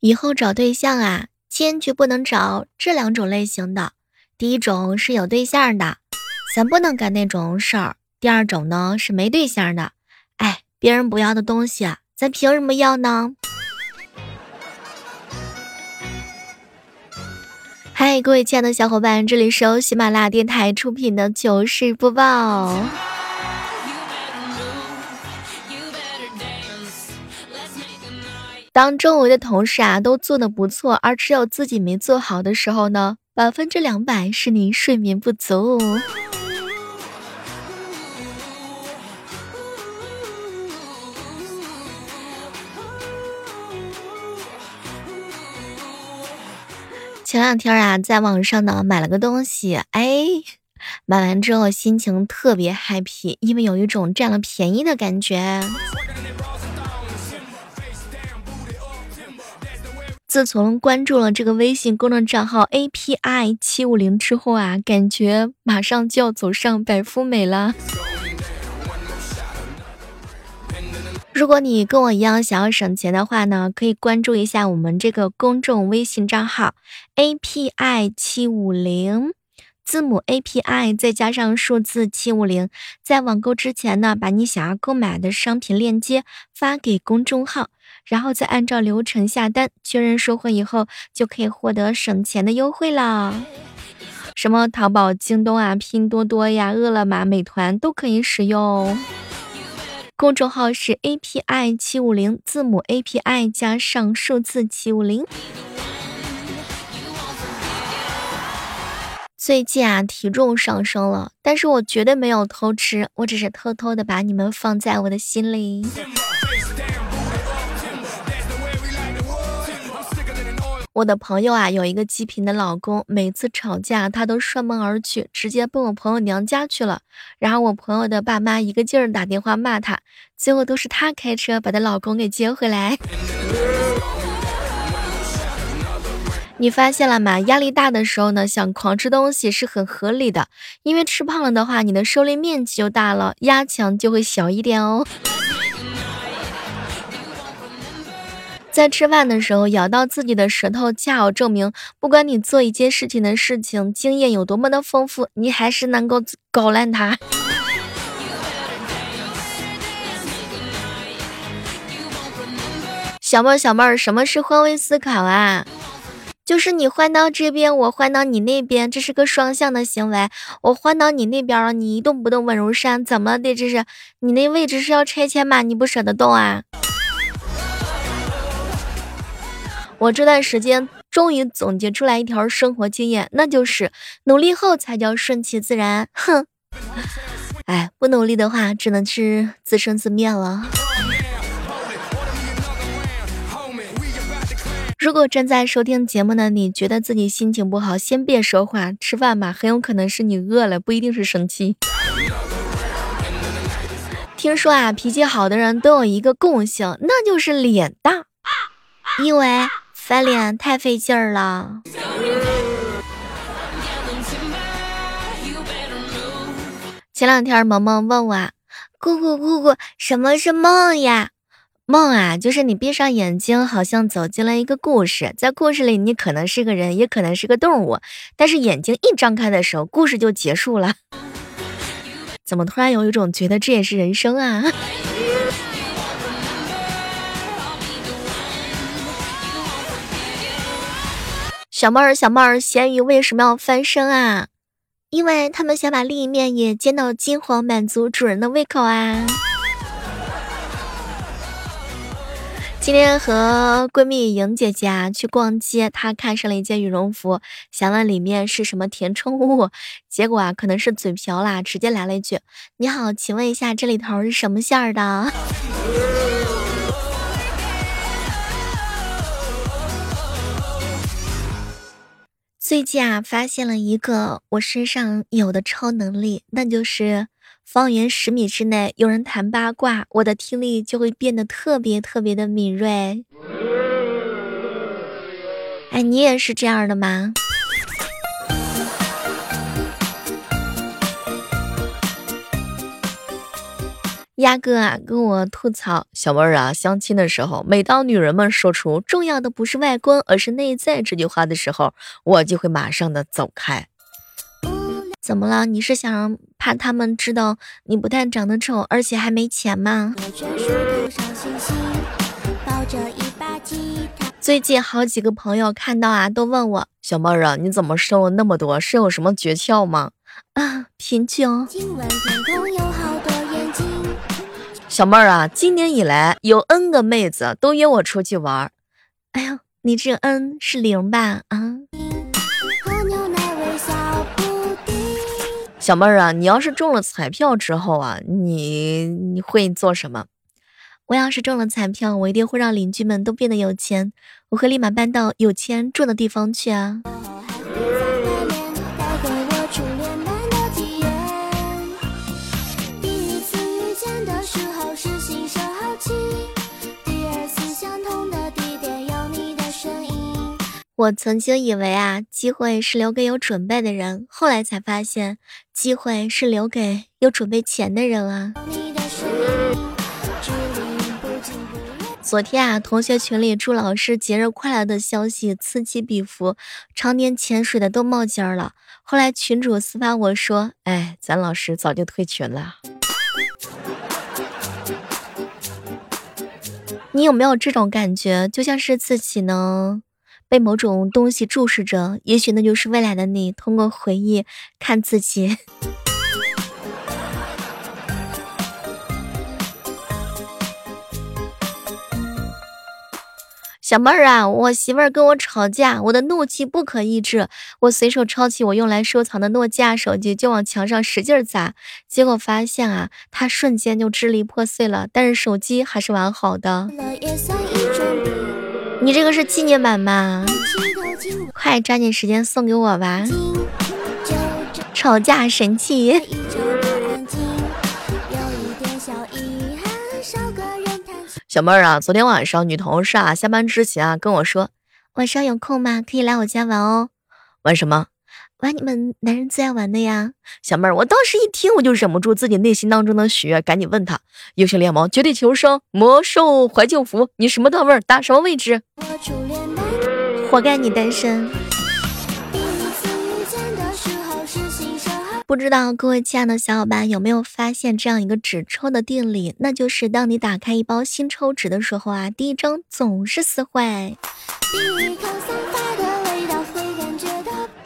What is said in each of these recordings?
以后找对象啊，坚决不能找这两种类型的。第一种是有对象的，咱不能干那种事儿；第二种呢是没对象的。哎，别人不要的东西，咱凭什么要呢？嗨，各位亲爱的小伙伴，这里是由喜马拉雅电台出品的糗事播报。当周围的同事啊都做的不错，而只有自己没做好的时候呢，百分之两百是您睡眠不足。前两天啊，在网上呢买了个东西，哎，买完之后心情特别 happy，因为有一种占了便宜的感觉。自从关注了这个微信公众账号 API 七五零之后啊，感觉马上就要走上白富美了。如果你跟我一样想要省钱的话呢，可以关注一下我们这个公众微信账号 API 七五零。字母 API 再加上数字七五零，在网购之前呢，把你想要购买的商品链接发给公众号，然后再按照流程下单，确认收货以后，就可以获得省钱的优惠了。什么淘宝、京东啊、拼多多呀、饿了么、美团都可以使用。公众号是 API 七五零，字母 API 加上数字七五零。最近啊，体重上升了，但是我绝对没有偷吃，我只是偷偷的把你们放在我的心里。我的朋友啊，有一个极品的老公，每次吵架他都摔门而去，直接奔我朋友娘家去了。然后我朋友的爸妈一个劲儿打电话骂他，最后都是他开车把她老公给接回来。你发现了吗？压力大的时候呢，想狂吃东西是很合理的，因为吃胖了的话，你的受力面积就大了，压强就会小一点哦。在吃饭的时候咬到自己的舌头，恰好证明，不管你做一件事情的事情经验有多么的丰富，你还是能够搞烂它。小妹儿，小妹儿，什么是换位思考啊？就是你换到这边，我换到你那边，这是个双向的行为。我换到你那边了，你一动不动稳如山，怎么的？这是你那位置是要拆迁吗？你不舍得动啊？我这段时间终于总结出来一条生活经验，那就是努力后才叫顺其自然。哼，哎，不努力的话，只能是自生自灭了。如果正在收听节目的你觉得自己心情不好，先别说话，吃饭吧，很有可能是你饿了，不一定是生气。听说啊，脾气好的人都有一个共性，那就是脸大，因为翻脸太费劲儿了。前两天萌萌问我，姑姑姑姑，什么是梦呀？梦啊，就是你闭上眼睛，好像走进了一个故事，在故事里你可能是个人，也可能是个动物，但是眼睛一张开的时候，故事就结束了。怎么突然有一种觉得这也是人生啊？小妹儿，小妹儿，咸鱼为什么要翻身啊？因为他们想把另一面也煎到金黄，满足主人的胃口啊。今天和闺蜜莹姐姐啊去逛街，她看上了一件羽绒服，想问里面是什么填充物，结果啊可能是嘴瓢啦，直接来了一句：“你好，请问一下这里头是什么馅儿的？” 最近啊发现了一个我身上有的超能力，那就是。方圆十米之内有人谈八卦，我的听力就会变得特别特别的敏锐。哎，你也是这样的吗？鸭哥啊，跟我吐槽小妹儿啊，相亲的时候，每当女人们说出“重要的不是外观，而是内在”这句话的时候，我就会马上的走开。怎么了？你是想怕他们知道你不但长得丑，而且还没钱吗？最近好几个朋友看到啊，都问我小妹儿啊，你怎么瘦了那么多？是有什么诀窍吗？啊，贫穷。小妹儿啊，今年以来有 N 个妹子都约我出去玩儿。哎呦，你这 N 是零吧？啊，小妹儿啊，你要是中了彩票之后啊，你你会做什么？我要是中了彩票，我一定会让邻居们都变得有钱，我会立马搬到有钱住的地方去啊。我曾经以为啊，机会是留给有准备的人，后来才发现，机会是留给有准备钱的人啊。昨天啊，同学群里祝老师节日快乐的消息此起彼伏，常年潜水的都冒尖儿了。后来群主私发我说：“哎，咱老师早就退群了。”你有没有这种感觉？就像是自己呢？被某种东西注视着，也许那就是未来的你。通过回忆看自己。小妹儿啊，我媳妇儿跟我吵架，我的怒气不可抑制，我随手抄起我用来收藏的诺基亚手机，就往墙上使劲砸，结果发现啊，它瞬间就支离破碎了，但是手机还是完好的。你这个是纪念版吗？快抓紧时间送给我吧！吵架神器。小妹儿啊，昨天晚上女同事啊下班之前啊跟我说，晚上有空吗？可以来我家玩哦。玩什么？玩你们男人最爱玩的呀。小妹儿，我当时一听我就忍不住自己内心当中的喜悦，赶紧问他：英雄联盟、绝地求生、魔兽怀旧服，你什么段位？打什么位置？活该你单身。不知道各位亲爱的小伙伴有没有发现这样一个纸抽的定理？那就是当你打开一包新抽纸的时候啊，第一张总是撕坏。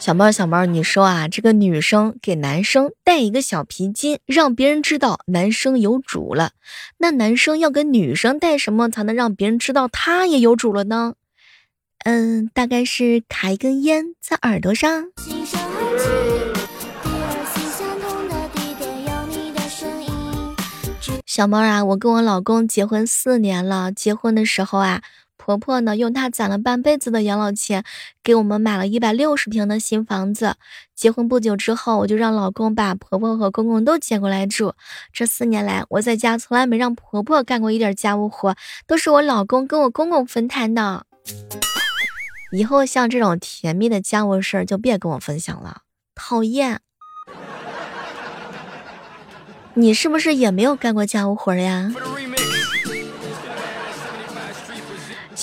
小猫小猫，你说啊，这个女生给男生带一个小皮筋，让别人知道男生有主了。那男生要跟女生带什么才能让别人知道他也有主了呢？嗯，大概是卡一根烟在耳朵上。小猫啊，我跟我老公结婚四年了，结婚的时候啊。婆婆呢，用她攒了半辈子的养老钱，给我们买了一百六十平的新房子。结婚不久之后，我就让老公把婆婆和公公都接过来住。这四年来，我在家从来没让婆婆干过一点家务活，都是我老公跟我公公分摊的。以后像这种甜蜜的家务事儿，就别跟我分享了，讨厌。你是不是也没有干过家务活呀？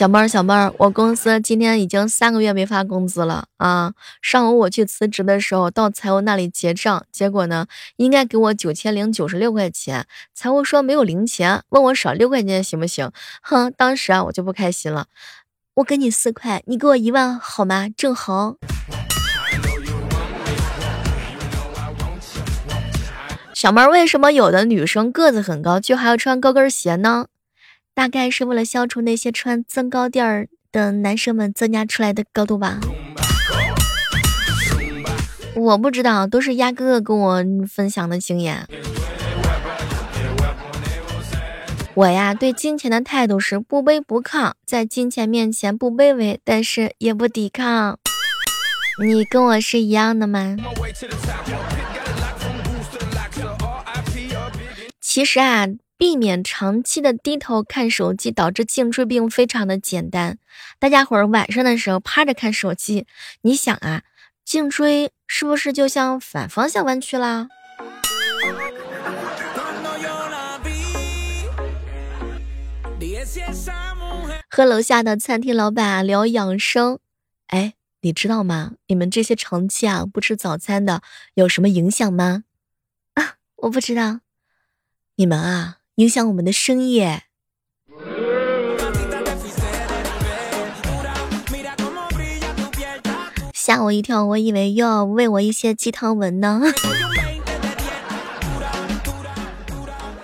小妹儿，小妹儿，我公司今天已经三个月没发工资了啊！上午我去辞职的时候，到财务那里结账，结果呢，应该给我九千零九十六块钱，财务说没有零钱，问我少六块钱行不行？哼，当时啊，我就不开心了，我给你四块，你给我一万好吗？正好。小妹儿，为什么有的女生个子很高，却还要穿高跟鞋呢？大概是为了消除那些穿增高垫儿的男生们增加出来的高度吧。我不知道，都是鸭哥哥跟我分享的经验。我呀，对金钱的态度是不卑不亢，在金钱面前不卑微，但是也不抵抗。你跟我是一样的吗？其实啊。避免长期的低头看手机导致颈椎病非常的简单。大家伙儿晚上的时候趴着看手机，你想啊，颈椎是不是就像反方向弯曲啦？和楼下的餐厅老板聊养生，哎，你知道吗？你们这些长期啊不吃早餐的有什么影响吗？啊，我不知道。你们啊。影响我们的生意。吓我一跳，我以为又要喂我一些鸡汤文呢。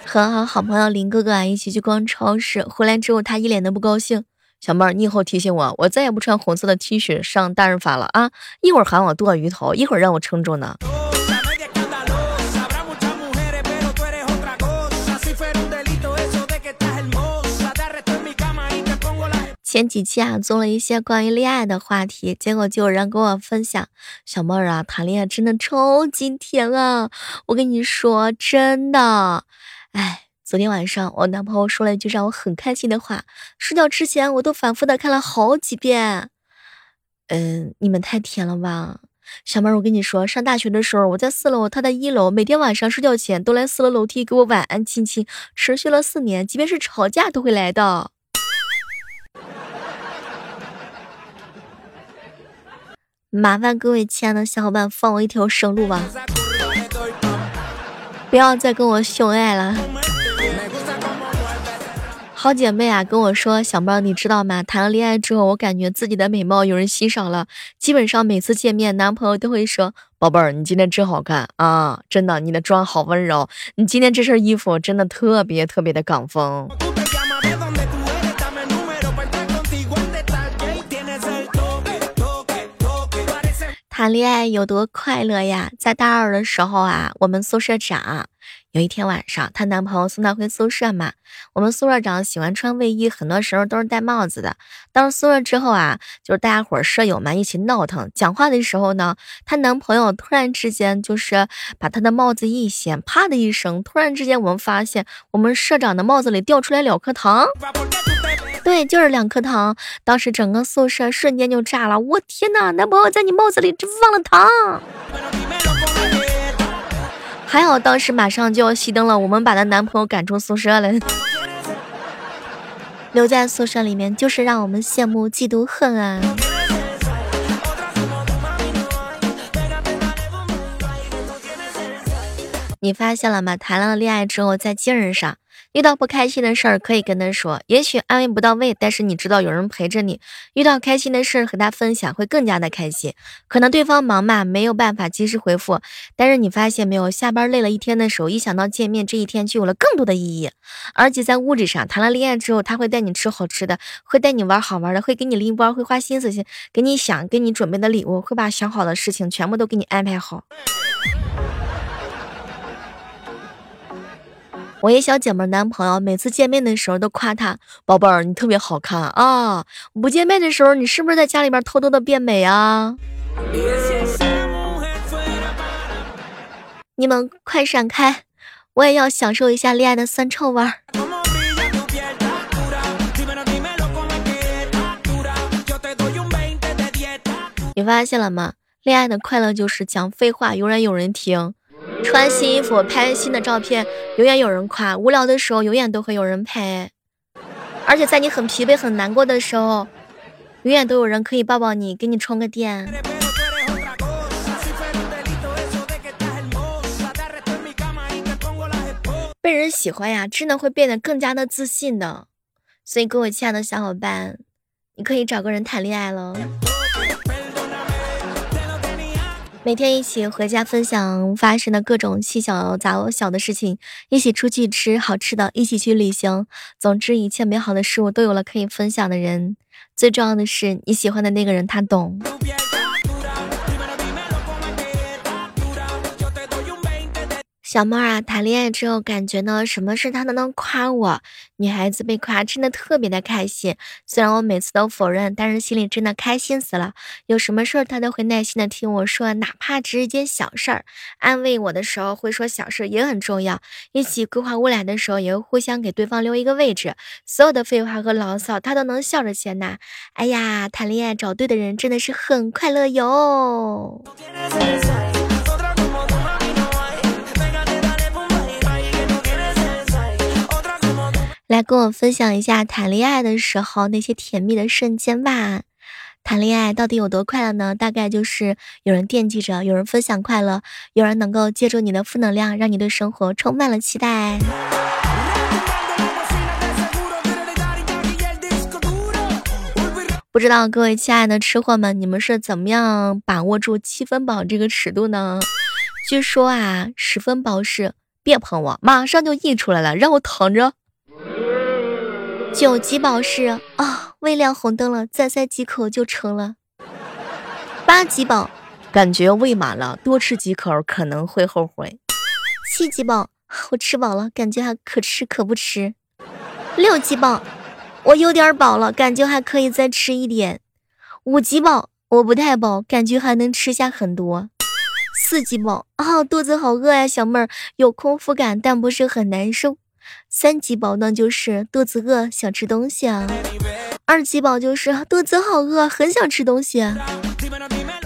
和好好朋友林哥哥啊一起去逛超市，回来之后他一脸的不高兴。小妹儿，你以后提醒我，我再也不穿红色的 T 恤上大润发了啊！一会儿喊我剁鱼头，一会儿让我称重呢。前几期啊，做了一些关于恋爱的话题，结果就有人跟我分享，小妹儿啊，谈恋爱真的超级甜啊！我跟你说，真的，哎，昨天晚上我男朋友说了一句让我很开心的话，睡觉之前我都反复的看了好几遍。嗯，你们太甜了吧，小妹儿，我跟你说，上大学的时候我在四楼，他在一楼，每天晚上睡觉前都来四楼楼梯给我晚安亲亲，持续了四年，即便是吵架都会来的。麻烦各位亲爱的小伙伴放我一条生路吧，不要再跟我秀恩爱了。好姐妹啊，跟我说，小妹，你知道吗？谈了恋爱之后，我感觉自己的美貌有人欣赏了。基本上每次见面，男朋友都会说：“宝贝儿，你今天真好看啊！真的，你的妆好温柔，你今天这身衣服真的特别特别的港风。”谈恋爱有多快乐呀！在大二的时候啊，我们宿舍长有一天晚上，她男朋友送她回宿舍嘛。我们宿舍长喜欢穿卫衣，很多时候都是戴帽子的。到了宿舍之后啊，就是大家伙舍友们一起闹腾，讲话的时候呢，她男朋友突然之间就是把她的帽子一掀，啪的一声，突然之间我们发现我们社长的帽子里掉出来两颗糖。对，就是两颗糖，当时整个宿舍瞬间就炸了。我天哪，男朋友在你帽子里放了糖！还好当时马上就要熄灯了，我们把她男朋友赶出宿舍了，留在宿舍里面就是让我们羡慕嫉妒恨啊！你发现了吗？谈了恋爱之后，在精神上。遇到不开心的事儿可以跟他说，也许安慰不到位，但是你知道有人陪着你。遇到开心的事儿和他分享会更加的开心。可能对方忙嘛，没有办法及时回复，但是你发现没有，下班累了一天的时候，一想到见面这一天就有了更多的意义。而且在物质上，谈了恋爱之后，他会带你吃好吃的，会带你玩好玩的，会给你拎包，会花心思去给你想给你准备的礼物，会把想好的事情全部都给你安排好。我一小姐妹男朋友每次见面的时候都夸她宝贝儿，你特别好看啊！不见面的时候，你是不是在家里边偷偷的变美啊？你们快闪开，我也要享受一下恋爱的酸臭味儿。你发现了吗？恋爱的快乐就是讲废话，永远有人听。穿新衣服、拍新的照片，永远有人夸；无聊的时候，永远都会有人陪。而且在你很疲惫、很难过的时候，永远都有人可以抱抱你，给你充个电。被人喜欢呀，真的会变得更加的自信的。所以，各位亲爱的小伙伴，你可以找个人谈恋爱了。每天一起回家分享发生的各种细小杂小的事情，一起出去吃好吃的，一起去旅行。总之，一切美好的事物都有了可以分享的人。最重要的是，你喜欢的那个人他懂。小猫啊，谈恋爱之后感觉呢，什么事他都能夸我。女孩子被夸真的特别的开心，虽然我每次都否认，但是心里真的开心死了。有什么事儿他都会耐心的听我说，哪怕只是一件小事儿，安慰我的时候会说小事也很重要。一起规划未来的时候，也会互相给对方留一个位置。所有的废话和牢骚，他都能笑着接纳。哎呀，谈恋爱找对的人真的是很快乐哟。来跟我分享一下谈恋爱的时候那些甜蜜的瞬间吧。谈恋爱到底有多快乐呢？大概就是有人惦记着，有人分享快乐，有人能够借助你的负能量，让你对生活充满了期待。不知道各位亲爱的吃货们，你们是怎么样把握住七分饱这个尺度呢？据说啊，十分饱是别碰我，马上就溢出来了，让我躺着。九级饱是啊，未亮红灯了，再塞几口就成了。八级宝，感觉喂满了，多吃几口可能会后悔。七级宝，我吃饱了，感觉还可吃可不吃。六级宝。我有点饱了，感觉还可以再吃一点。五级宝，我不太饱，感觉还能吃下很多。四级宝，啊，肚子好饿呀，小妹儿有空腹感，但不是很难受。三级饱呢，就是肚子饿，想吃东西啊。二级饱就是肚子好饿，很想吃东西。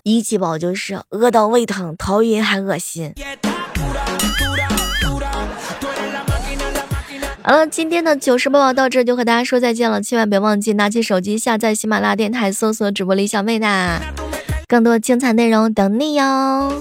一级饱就是饿到胃疼、头晕还恶心。好了，今天的糗事播报到这就和大家说再见了，千万别忘记拿起手机下载喜马拉雅电台，搜索主播李小妹的，更多精彩内容等你哟。